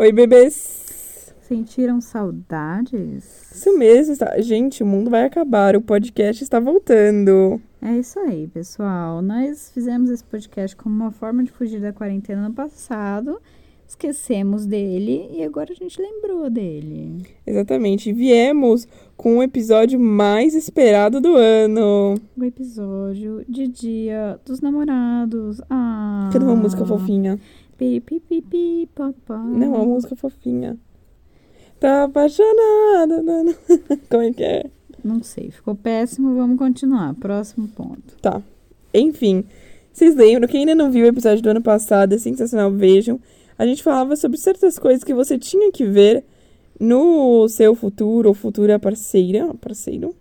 Oi, bebês! Sentiram saudades? Isso mesmo, tá? Gente, o mundo vai acabar, o podcast está voltando. É isso aí, pessoal. Nós fizemos esse podcast como uma forma de fugir da quarentena no passado, esquecemos dele e agora a gente lembrou dele. Exatamente, viemos com o episódio mais esperado do ano. O episódio de Dia dos Namorados. Ah. Cadê uma música fofinha? Não, uma música fofinha. Tá apaixonada. Como é que é? Não sei, ficou péssimo. Vamos continuar. Próximo ponto. Tá. Enfim, vocês lembram? Quem ainda não viu o episódio do ano passado, é sensacional, vejam. A gente falava sobre certas coisas que você tinha que ver no seu futuro ou futura parceira, parceiro,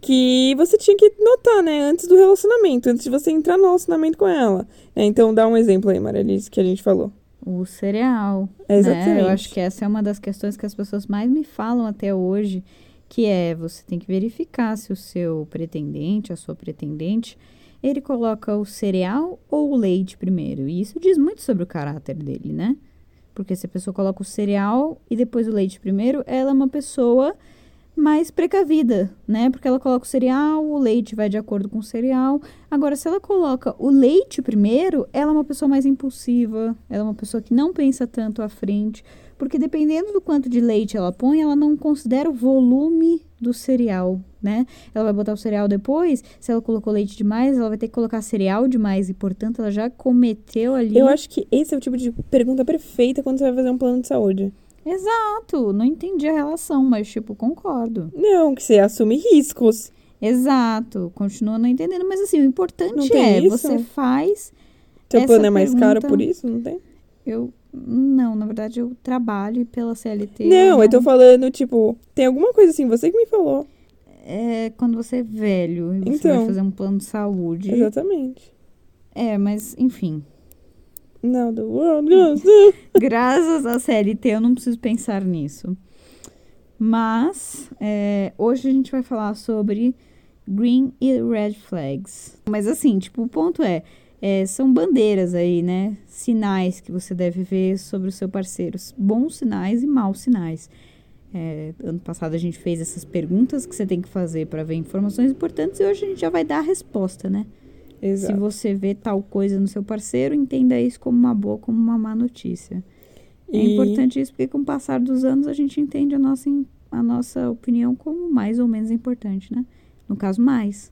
que você tinha que notar, né, antes do relacionamento, antes de você entrar no relacionamento com ela. É, então, dá um exemplo aí, Maralice, que a gente falou. O cereal. Exatamente. Né? Eu acho que essa é uma das questões que as pessoas mais me falam até hoje, que é você tem que verificar se o seu pretendente, a sua pretendente, ele coloca o cereal ou o leite primeiro. E isso diz muito sobre o caráter dele, né? Porque se a pessoa coloca o cereal e depois o leite primeiro, ela é uma pessoa mais precavida, né? Porque ela coloca o cereal, o leite vai de acordo com o cereal. Agora, se ela coloca o leite primeiro, ela é uma pessoa mais impulsiva, ela é uma pessoa que não pensa tanto à frente, porque dependendo do quanto de leite ela põe, ela não considera o volume do cereal, né? Ela vai botar o cereal depois, se ela colocou leite demais, ela vai ter que colocar cereal demais e, portanto, ela já cometeu ali. Eu acho que esse é o tipo de pergunta perfeita quando você vai fazer um plano de saúde. Exato, não entendi a relação, mas tipo, concordo. Não, que você assume riscos. Exato, continua não entendendo, mas assim, o importante é, isso? você faz. Seu plano é mais caro pergunta- por isso, não tem? Eu. Não, na verdade, eu trabalho pela CLT. Não, eu tô falando, tipo, tem alguma coisa assim, você que me falou. É quando você é velho e você Então. vai fazer um plano de saúde. Exatamente. É, mas enfim. Now the world goes to... Graças à CLT eu não preciso pensar nisso. Mas é, hoje a gente vai falar sobre green e red flags. Mas assim, tipo, o ponto é, é, são bandeiras aí, né? Sinais que você deve ver sobre o seu parceiro. Bons sinais e maus sinais. É, ano passado a gente fez essas perguntas que você tem que fazer para ver informações importantes e hoje a gente já vai dar a resposta, né? Se Exato. você vê tal coisa no seu parceiro, entenda isso como uma boa, como uma má notícia. É E- importante isso porque com o passar dos anos a gente entende a nossa, a nossa opinião como mais ou menos importante, né? No caso, mais.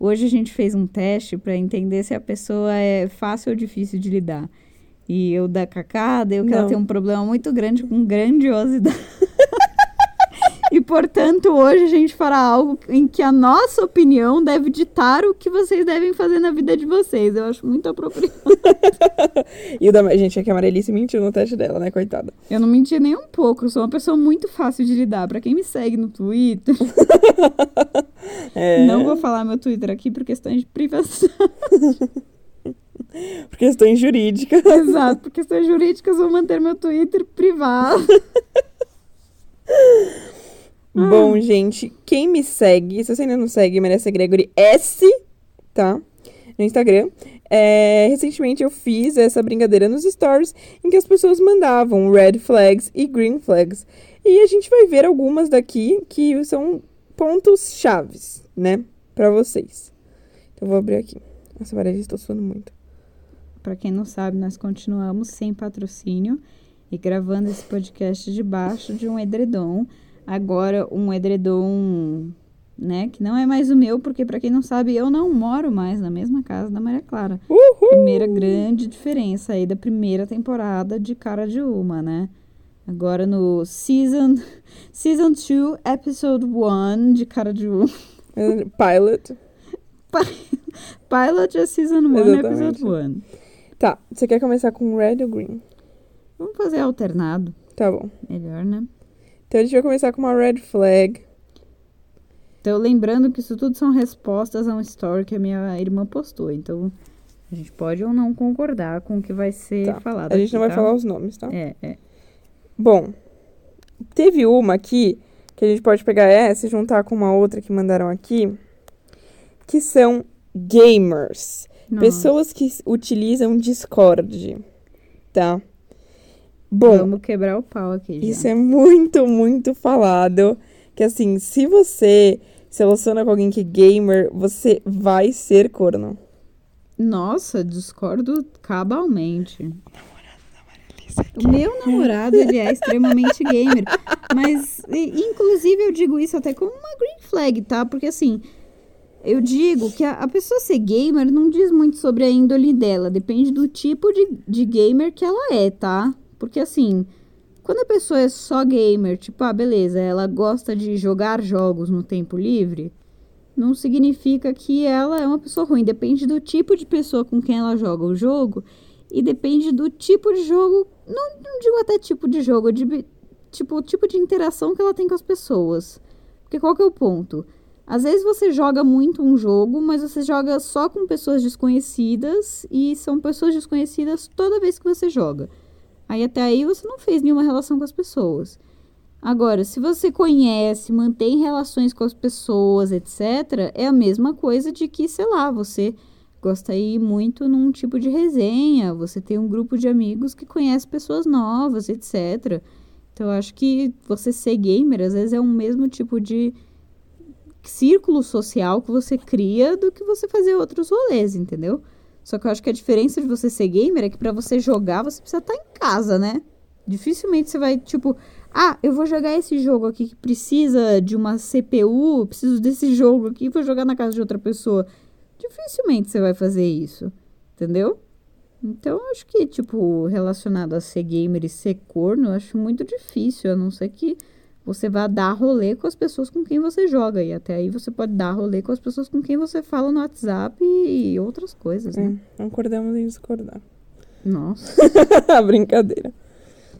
Hoje a gente fez um teste para entender se a pessoa é fácil ou difícil de lidar. E eu da Cacá deu que ela tem um problema muito grande com grandiosidade. E, portanto, hoje a gente fará algo em que a nossa opinião deve ditar o que vocês devem fazer na vida de vocês. Eu acho muito apropriado. E o da gente é que a Amarelice mentiu no teste dela, né, coitada? Eu não menti nem um pouco, eu sou uma pessoa muito fácil de lidar. Pra quem me segue no Twitter, É, não vou falar meu Twitter aqui por questões de privacidade. por questões jurídicas. Exato, por questões jurídicas, vou manter meu Twitter privado. Bom, gente, quem me segue, se você ainda não segue, merece Gregory S, tá? No Instagram. É, recentemente eu fiz essa brincadeira nos stories em que as pessoas mandavam red flags e green flags. E a gente vai ver algumas daqui que são pontos chaves, né? Pra vocês. Então eu vou abrir aqui. Nossa, Maria, estou suando muito. Pra quem não sabe, nós continuamos sem patrocínio e gravando esse podcast debaixo de um edredom. Agora, um edredom, né, que não é mais o meu, porque pra quem não sabe, eu não moro mais na mesma casa da Maria Clara. Uhul! Primeira grande diferença aí da primeira temporada de Cara de Uma, né? Agora no season season 2, episode 1 de Cara de Uma. Pilot. Pilot é season 1, Exatamente. episode 1. Tá, você quer começar com red ou green? Vamos fazer alternado, Tá bom. melhor, né? Então a gente vai começar com uma red flag. Então, lembrando que isso tudo são respostas a um story que a minha irmã postou. Então, a gente pode ou não concordar com o que vai ser Tá. falado. A gente aqui, não vai tá? falar os nomes, tá? É, é. Bom, teve uma aqui que a gente pode pegar essa e juntar com uma outra que mandaram aqui, que são gamers. Nossa. Pessoas que utilizam Discord, tá? Bom, Vamos quebrar o pau aqui. Já. Isso é muito, muito falado. Que assim, se você se relaciona com alguém que é gamer, você vai ser corno. Nossa, discordo cabalmente. O meu namorado, ele é extremamente gamer. Mas, inclusive, eu digo isso até como uma green flag, tá? Porque, assim, eu digo que a, a pessoa ser gamer não diz muito sobre a índole dela. Depende do tipo de, de gamer que ela é, tá? Porque, assim, quando a pessoa é só gamer, tipo, ah, beleza, ela gosta de jogar jogos no tempo livre, não significa que ela é uma pessoa ruim. Depende do tipo de pessoa com quem ela joga o jogo e depende do tipo de jogo. Não, não digo até tipo de jogo, de, tipo, o tipo de interação que ela tem com as pessoas. Porque qual que é o ponto? Às vezes você joga muito um jogo, mas você joga só com pessoas desconhecidas e são pessoas desconhecidas toda vez que você joga. Aí até aí você não fez nenhuma relação com as pessoas. Agora, se você conhece, mantém relações com as pessoas, etc., é a mesma coisa de que, sei lá, você gosta de ir muito num tipo de resenha, você tem um grupo de amigos que conhece pessoas novas, etc. Então, eu acho que você ser gamer, às vezes, é um mesmo tipo de círculo social que você cria do que você fazer outros rolês, entendeu? Só que eu acho que a diferença de você ser gamer é que pra você jogar, você precisa estar em casa, né? Dificilmente você vai, tipo, ah, eu vou jogar esse jogo aqui que precisa de uma CPU, preciso desse jogo aqui, vou jogar na casa de outra pessoa. Dificilmente você vai fazer isso, entendeu? Então, acho que, tipo, relacionado a ser gamer e ser corno, eu acho muito difícil, a não ser que você vá dar rolê com as pessoas com quem você joga. E até aí você pode dar rolê com as pessoas com quem você fala no WhatsApp e outras coisas, né? É, concordamos em discordar. Nossa. Brincadeira.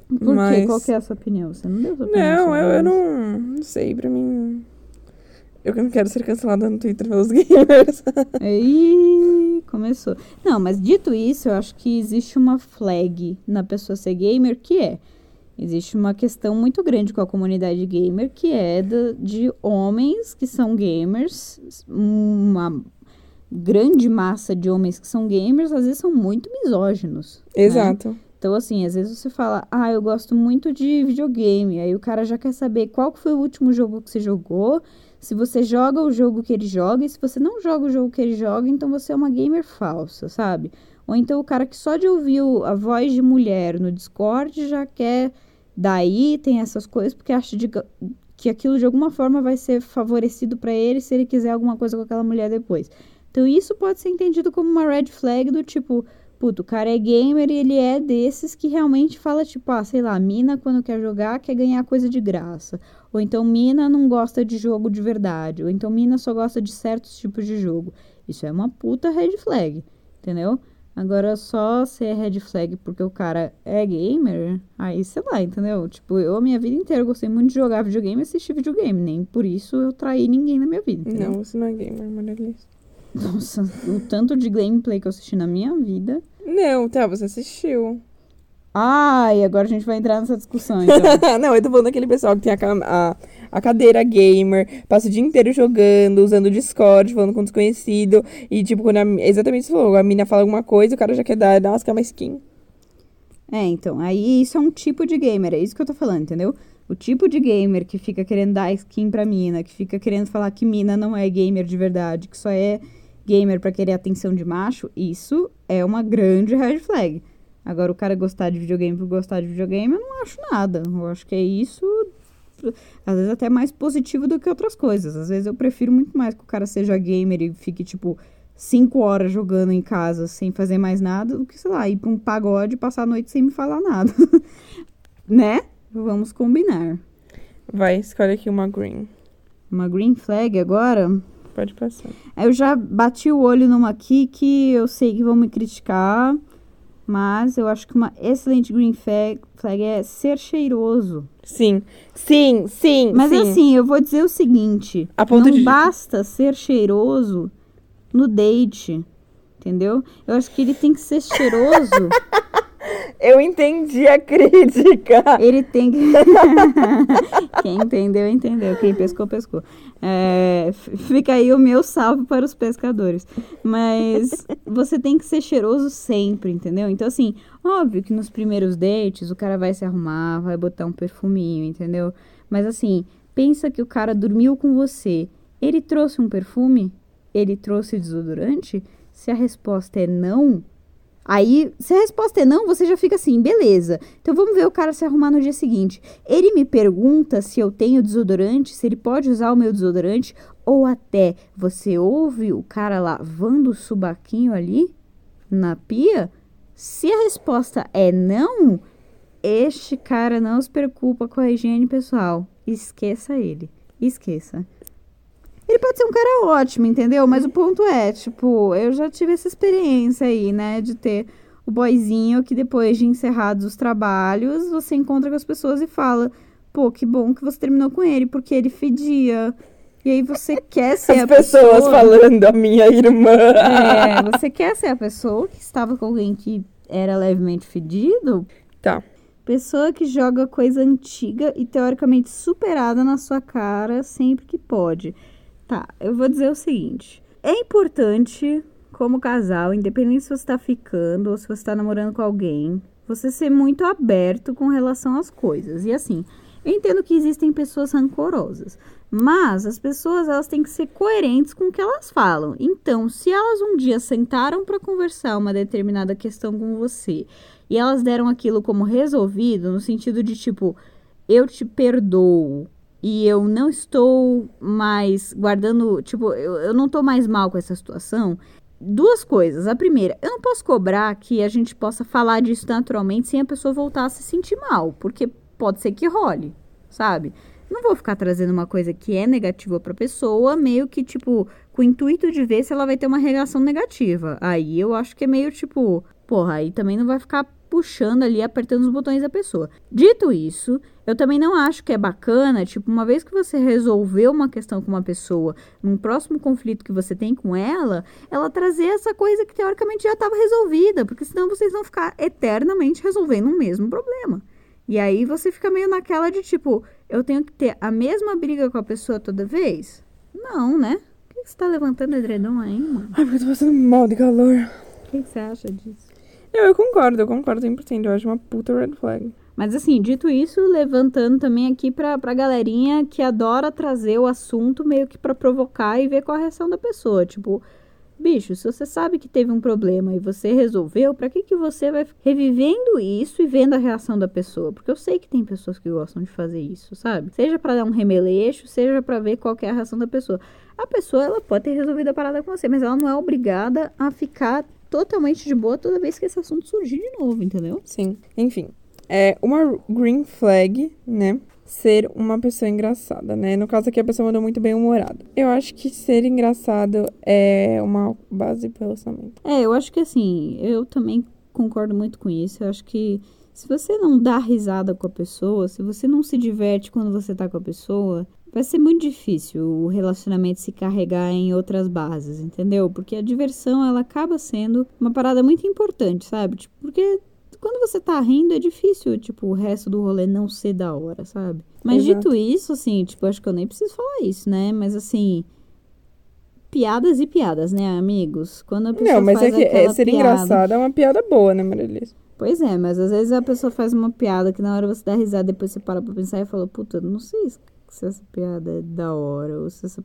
Por quê? Mas- Qual que é a sua opinião? Você não deu sua opinião Não, eu, eu não, não sei, pra mim. Eu não quero ser cancelada no Twitter pelos gamers. Aí começou. Não, mas dito isso, eu acho que existe uma flag na pessoa ser gamer que é. Existe uma questão muito grande com a comunidade gamer que é da- de homens que são gamers, uma grande massa de homens que são gamers, às vezes são muito misóginos. né? Exato. Então, assim, às vezes você fala, ah, eu gosto muito de videogame. Aí o cara já quer saber qual foi o último jogo que você jogou, se você joga o jogo que ele joga, e se você não joga o jogo que ele joga, então você é uma gamer falsa, sabe? Ou então o cara que só de ouvir a voz de mulher no Discord já quer. Daí tem essas coisas, porque acha de- que aquilo de alguma forma vai ser favorecido pra ele se ele quiser alguma coisa com aquela mulher depois. Então isso pode ser entendido como uma red flag do tipo, puto, o cara é gamer e ele é desses que realmente fala, tipo, ah, sei lá, mina quando quer jogar quer ganhar coisa de graça. Ou então mina não gosta de jogo de verdade. Ou então mina só gosta de certos tipos de jogo. Isso é uma puta red flag, entendeu? Agora só ser red flag porque o cara é gamer, aí sei lá, entendeu? Tipo, eu a minha vida inteira gostei muito de jogar videogame e assistir videogame. Nem por isso eu traí ninguém na minha vida, entendeu? Não, você não é gamer, Maralice. Nossa, o tanto de gameplay que eu assisti na minha vida. Não, tá, você assistiu. Ai, agora a gente vai entrar nessa discussão, então. não, eu tô falando daquele pessoal que tem a, a, a cadeira gamer, passa o dia inteiro jogando, usando Discord, falando com desconhecido. E, tipo, quando a, exatamente isso falou, a mina fala alguma coisa, o cara já quer dar, nossa, quer uma skin. É, então, aí isso é um tipo de gamer, é isso que eu tô falando, entendeu? O tipo de gamer que fica querendo dar skin pra mina, que fica querendo falar que mina não é gamer de verdade, que só é gamer pra querer atenção de macho, isso é uma grande red flag. Agora, o cara gostar de videogame por gostar de videogame, eu não acho nada. Eu acho que é isso, às vezes até mais positivo do que outras coisas. Às vezes eu prefiro muito mais que o cara seja gamer e fique, tipo, cinco horas jogando em casa sem fazer mais nada do que, sei lá, ir pra um pagode e passar a noite sem me falar nada. né? Vamos combinar. Vai, escolhe aqui uma green. Uma green flag agora. Pode passar. Eu já bati o olho numa aqui que eu sei que vão me criticar, mas eu acho que uma excelente green flag, flag é ser cheiroso. Sim, sim, sim, Mas sim. assim, eu vou dizer o seguinte: A ponto não de- basta ser cheiroso no date. Entendeu? Eu acho que ele tem que ser cheiroso Eu entendi a crítica. Ele tem que. Quem entendeu, entendeu. Quem pescou, pescou. É, fica aí o meu salve para os pescadores. Mas você tem que ser cheiroso sempre, entendeu? Então, assim, óbvio que nos primeiros dates o cara vai se arrumar, vai botar um perfuminho, entendeu? Mas, assim, pensa que o cara dormiu com você. Ele trouxe um perfume? Ele trouxe desodorante? Se a resposta é não, Aí, se a resposta é não, você já fica assim, beleza. Então vamos ver o cara se arrumar no dia seguinte. Ele me pergunta se eu tenho desodorante, se ele pode usar o meu desodorante, ou até você ouve o cara lavando o subaquinho ali na pia? Se a resposta é não, este cara não se preocupa com a higiene pessoal. Esqueça ele. Esqueça. Ele pode ser um cara ótimo, entendeu? Mas o ponto é, tipo, eu já tive essa experiência aí, né? De ter o boyzinho que depois de encerrados os trabalhos, você encontra com as pessoas e fala, pô, que bom que você terminou com ele, porque ele fedia. E aí você quer ser As a pessoas pessoa... falando, a minha irmã. É, você quer ser a pessoa que estava com alguém que era levemente fedido? Tá. Pessoa que joga coisa antiga e teoricamente superada na sua cara sempre que pode. Tá, eu vou dizer o seguinte: é importante, como casal, independente se você tá ficando ou se você tá namorando com alguém, você ser muito aberto com relação às coisas. E assim, eu entendo que existem pessoas rancorosas, mas as pessoas elas têm que ser coerentes com o que elas falam. Então, se elas um dia sentaram para conversar uma determinada questão com você e elas deram aquilo como resolvido, no sentido de tipo, eu te perdoo e eu não estou mais guardando, tipo, eu, eu não tô mais mal com essa situação. Duas coisas. A primeira, eu não posso cobrar que a gente possa falar disso naturalmente sem a pessoa voltar a se sentir mal, porque pode ser que role, sabe? Não vou ficar trazendo uma coisa que é negativa pra pessoa, meio que, tipo, com o intuito de ver se ela vai ter uma reação negativa. Aí eu acho que é meio tipo, porra, aí também não vai ficar puxando ali, apertando os botões da pessoa. Dito isso, eu também não acho que é bacana, tipo, uma vez que você resolveu uma questão com uma pessoa, num próximo conflito que você tem com ela, ela trazer essa coisa que teoricamente já estava resolvida, porque senão vocês vão ficar eternamente resolvendo o mesmo problema. E aí você fica meio naquela de tipo, eu tenho que ter a mesma briga com a pessoa toda vez? Não, né? Por que você tá levantando edredom aí, mano? Ai, porque eu tô passando mal de calor. O que você acha disso? Não, eu concordo, eu concordo 100%. Eu acho uma puta red flag. Mas assim, dito isso, levantando também aqui pra, pra galerinha que adora trazer o assunto meio que pra provocar e ver qual a reação da pessoa. Tipo, bicho, se você sabe que teve um problema e você resolveu, pra que que você vai revivendo isso e vendo a reação da pessoa? Porque eu sei que tem pessoas que gostam de fazer isso, sabe? Seja pra dar um remeleixo, seja pra ver qual é a reação da pessoa. A pessoa, ela pode ter resolvido a parada com você, mas ela não é obrigada a ficar totalmente de boa toda vez que esse assunto surgir de novo, entendeu? Sim. Enfim. É uma green flag, né? Ser uma pessoa engraçada, né? No caso aqui, a pessoa mandou muito bem humorada. Eu acho que ser engraçado é uma base pro relacionamento. É, eu acho que assim, eu também concordo muito com isso. Eu acho que se você não dá risada com a pessoa, se você não se diverte quando você tá com a pessoa, vai ser muito difícil o relacionamento se carregar em outras bases, entendeu? Porque a diversão, ela acaba sendo uma parada muito importante, sabe? Tipo, porque quando você tá rindo, é difícil, tipo, o resto do rolê não ser da hora, sabe? Mas Exato. dito isso, assim, tipo, acho que eu nem preciso falar isso, né? Mas assim, piadas e piadas, né, amigos? Quando a pessoa Não, mas é faz que é, ser piada- engraçado é uma piada boa, né, Marilis? Pois é, mas às vezes a pessoa faz uma piada que na hora você dá risada, depois você para pra pensar e fala, puta, não sei se essa piada é da hora, ou se essa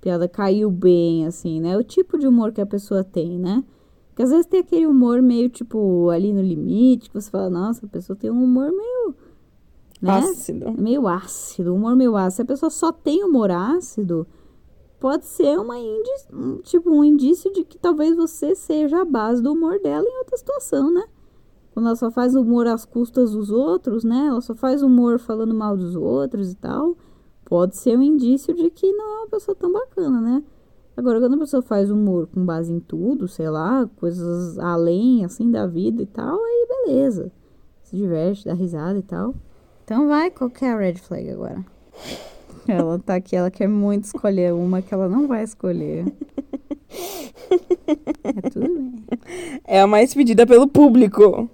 piada caiu bem, assim, né? O tipo de humor que a pessoa tem, né? Porque às vezes tem aquele humor meio, tipo, ali no limite, que você fala, nossa, a pessoa tem um humor meio. Né? Ácido. Meio ácido, humor meio ácido. Se a pessoa só tem humor ácido, pode ser uma indi- tipo, um indício de que talvez você seja a base do humor dela em outra situação, né? Quando ela só faz humor às custas dos outros, né? Ela só faz humor falando mal dos outros e tal. Pode ser um indício de que não é uma pessoa tão bacana, né? Agora, quando a pessoa faz humor com base em tudo, sei lá, coisas além, assim, da vida e tal, aí beleza. Se diverte, dá risada e tal. Então vai, qual que é a red flag agora? Ela tá aqui, ela quer muito escolher uma que ela não vai escolher. É tudo bem. É a mais pedida pelo público.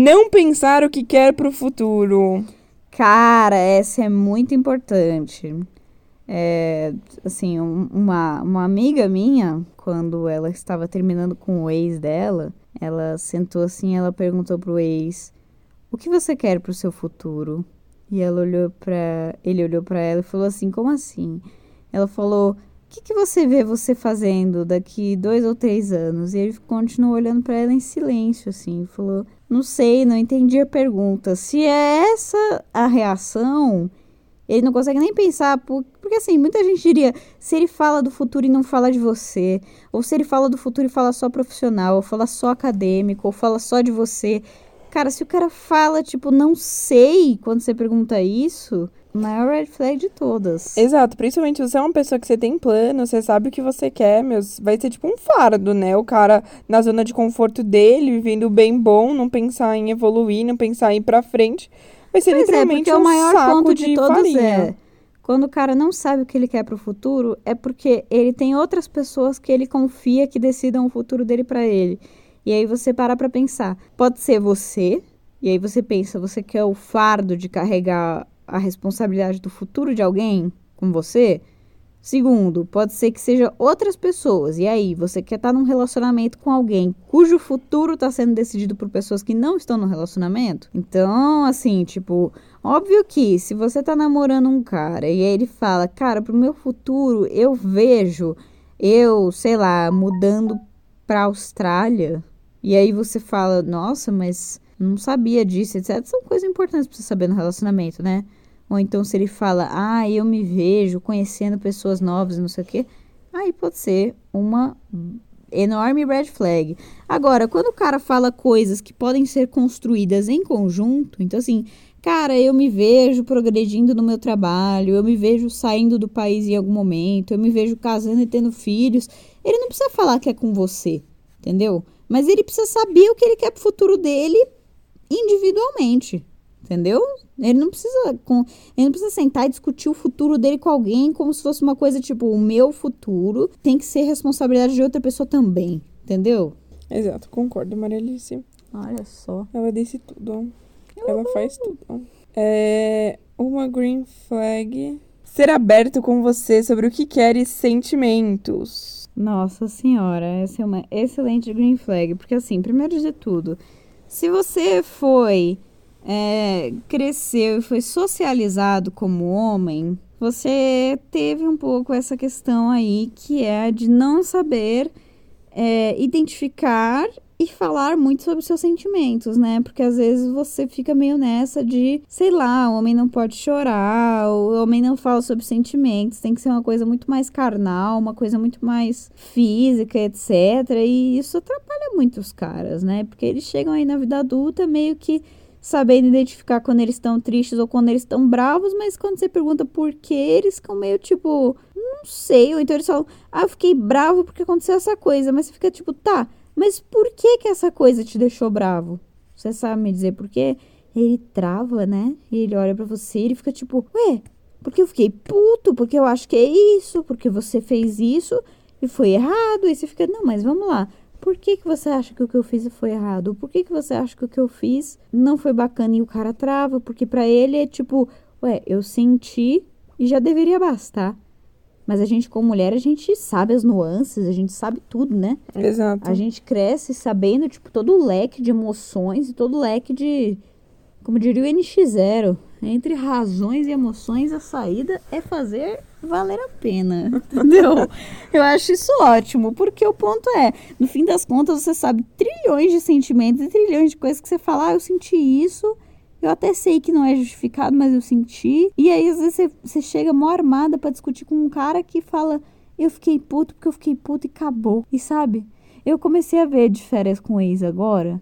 Não pensar o que quer pro futuro. Cara, essa é muito importante. É, assim, um- uma, uma amiga minha, quando ela estava terminando com o ex dela, ela sentou assim, ela perguntou pro ex: "O que você quer pro seu futuro?" E ela olhou ele olhou para ela e falou assim: "Como assim?" Ela falou: "O que, que você vê você fazendo daqui dois ou três anos?" E ele continuou olhando para ela em silêncio, assim, falou: "Não sei, não entendi a pergunta. Se é essa a reação, ele não consegue nem pensar, por- porque assim, muita gente diria, se ele fala do futuro e não fala de você, ou se ele fala do futuro e fala só profissional, ou fala só acadêmico, ou fala só de você. Cara, se o cara fala, tipo, não sei, quando você pergunta isso, maior red flag de todas. Exato, principalmente se você é uma pessoa que você tem plano, você sabe o que você quer, meu, vai ser tipo um fardo, né? O cara na zona de conforto dele, vivendo bem bom, não pensar em evoluir, não pensar em ir pra frente. Vai ser Pois é, literalmente porque um o maior saco ponto de, todos farinha. é quando o cara não sabe o que ele quer pro futuro, é porque ele tem outras pessoas que ele confia que decidam o futuro dele pra ele. E aí você para pra pensar, pode ser você, e aí você pensa, você quer o fardo de carregar a responsabilidade do futuro de alguém com você? Segundo, pode ser que seja outras pessoas. E aí, você quer estar num relacionamento com alguém cujo futuro está sendo decidido por pessoas que não estão no relacionamento? Então, assim, tipo, óbvio que se você tá namorando um cara e aí ele fala, cara, pro meu futuro eu vejo eu, sei lá, mudando pra Austrália. E aí você fala, nossa, mas não sabia disso, etc. São coisas importantes pra você saber no relacionamento, né? Ou então se ele fala, ah, eu me vejo conhecendo pessoas novas não sei o quê. Aí pode ser uma enorme red flag. Agora, quando o cara fala coisas que podem ser construídas em conjunto, então assim, cara, eu me vejo progredindo no meu trabalho, eu me vejo saindo do país em algum momento, eu me vejo casando e tendo filhos. Ele não precisa falar que é com você, entendeu? Mas ele precisa saber o que ele quer pro futuro dele individualmente. Entendeu? Ele não precisa com, ele não precisa sentar e discutir o futuro dele com alguém como se fosse uma coisa tipo, o meu futuro tem que ser responsabilidade de outra pessoa também, entendeu? Exato, concordo, Maria Alice. Olha só. Ela disse tudo. Ela faz tudo. É uma green flag. Ser aberto com você sobre o que quer e sentimentos. Nossa senhora, essa é uma excelente green flag, porque assim, primeiro de tudo, se você foi é, cresceu e foi socializado como homem, você teve um pouco essa questão aí que é a de não saber é, identificar e falar muito sobre seus sentimentos, né? Porque às vezes você fica meio nessa de, sei lá, o homem não pode chorar, o homem não fala sobre sentimentos, tem que ser uma coisa muito mais carnal, uma coisa muito mais física, etc. E isso atrapalha muito os caras, né? Porque eles chegam aí na vida adulta meio que sabendo identificar quando eles estão tristes ou quando eles estão bravos, mas quando você pergunta por que, eles ficam meio tipo, não sei, ou então eles falam, ah, eu fiquei bravo porque aconteceu essa coisa, mas você fica tipo, tá, mas por que que essa coisa te deixou bravo? Você sabe me dizer por quê? Ele trava, né? E ele olha pra você e ele fica tipo, ué, porque eu fiquei puto, porque eu acho que é isso, porque você fez isso e foi errado. E você fica, não, mas vamos lá. Por que, que você acha que o que eu fiz foi errado? Por que, que você acha que o que eu fiz não foi bacana e o cara trava? Porque pra ele é tipo, ué, eu senti e já deveria bastar. Mas a gente, como mulher, a gente sabe as nuances, a gente sabe tudo, né? Exato. A gente cresce sabendo, tipo, todo o leque de emoções e todo o leque de. Como diria o NX0, entre razões e emoções, a saída é fazer valer a pena. Entendeu? Eu acho isso ótimo, porque o ponto é, no fim das contas, você sabe trilhões de sentimentos e trilhões de coisas que você fala, ah, eu senti isso. Eu até sei que não é justificado, mas eu senti. E aí, às vezes, você, chega mó armada pra discutir com um cara que fala: Eu fiquei puto porque eu fiquei puto e acabou. E sabe, eu comecei a ver de férias com ex agora.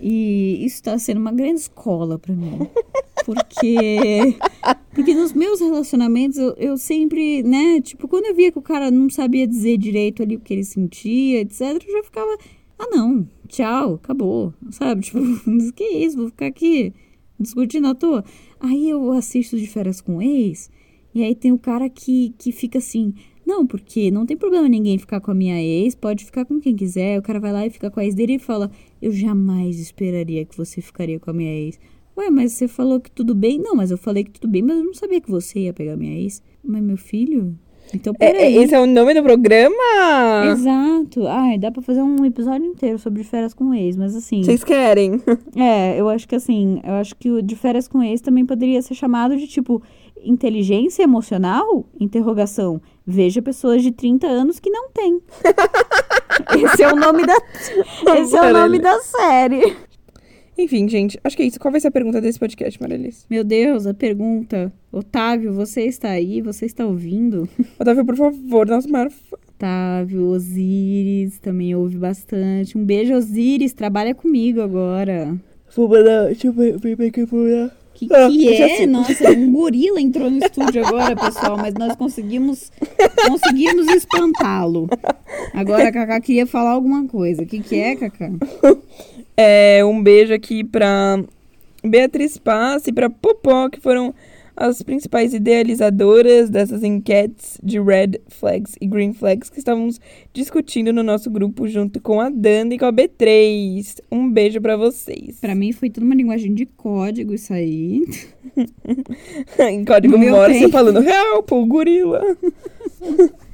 E isso tá sendo uma grande escola pra mim. Porque. Porque nos meus relacionamentos eu, eu sempre, né? Tipo, quando eu via que o cara não sabia dizer direito ali o que ele sentia, etc., eu já ficava. Ah, não, tchau, acabou. Sabe? Tipo, que isso? Vou ficar aqui discutindo à toa. Aí eu assisto de férias com ex, e aí tem o cara que, que fica assim, Não, porque não tem problema ninguém ficar com a minha ex, pode ficar com quem quiser. O cara vai lá e fica com a ex dele e fala: Eu jamais esperaria que você ficaria com a minha ex. Ué, mas você falou que tudo bem? Não, mas eu falei que tudo bem, mas eu não sabia que você ia pegar minha ex. Mas meu filho? Então, É, peraí. é, esse é o nome do programa? Exato. Ai, dá pra fazer um episódio inteiro sobre férias com ex, mas assim. Vocês querem? É, eu acho que assim, eu acho que o de férias com ex também poderia ser chamado de tipo inteligência emocional? Interrogação. Veja pessoas de 30 anos que não têm. Esse é o nome da Esse é o nome da série. Enfim, gente, acho que é isso. Qual vai ser a pergunta desse podcast, Marilis? Meu Deus, a pergunta. Otávio, você está aí? Você está ouvindo? Otávio, por favor, nosso maior. Otávio, Osiris também ouve bastante. Um beijo, Osiris. Trabalha comigo agora. Vou mandar. Deixa eu ver ver eu vou olhar. Que Ah, que é? assim. Nossa, um gorila entrou no estúdio agora, pessoal, mas nós conseguimos conseguimos espantá-lo. Agora a Cacá queria falar alguma coisa. O que, que é, Cacá? É, um beijo aqui pra Beatriz Passe e pra Popó, que foram as principais idealizadoras dessas enquetes de red flags e green flags que estávamos discutindo no nosso grupo junto com a Dani e com a B3. Um beijo pra vocês. Pra mim foi tudo uma linguagem de código isso aí. em código Morse falando help, gorila.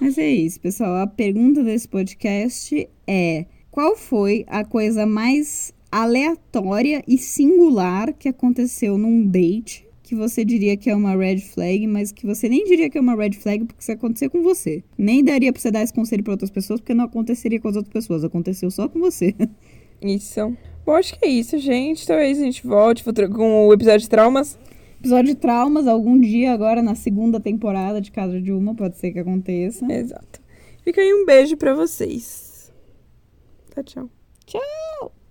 Mas é isso, pessoal. A pergunta desse podcast é: qual foi a coisa mais aleatória e singular que aconteceu num date que você diria que é uma red flag, mas que você nem diria que é uma red flag porque isso aconteceu com você. Nem daria pra você dar esse conselho pra outras pessoas porque não aconteceria com as outras pessoas, aconteceu só com você. Isso. Bom, acho que é isso, gente. Talvez a gente volte com o episódio de traumas. Episódio de traumas, algum dia agora na segunda temporada de Casa de Uma, pode ser que aconteça. Exato. Fica aí um beijo pra vocês. Tchau, tchau. Tchau!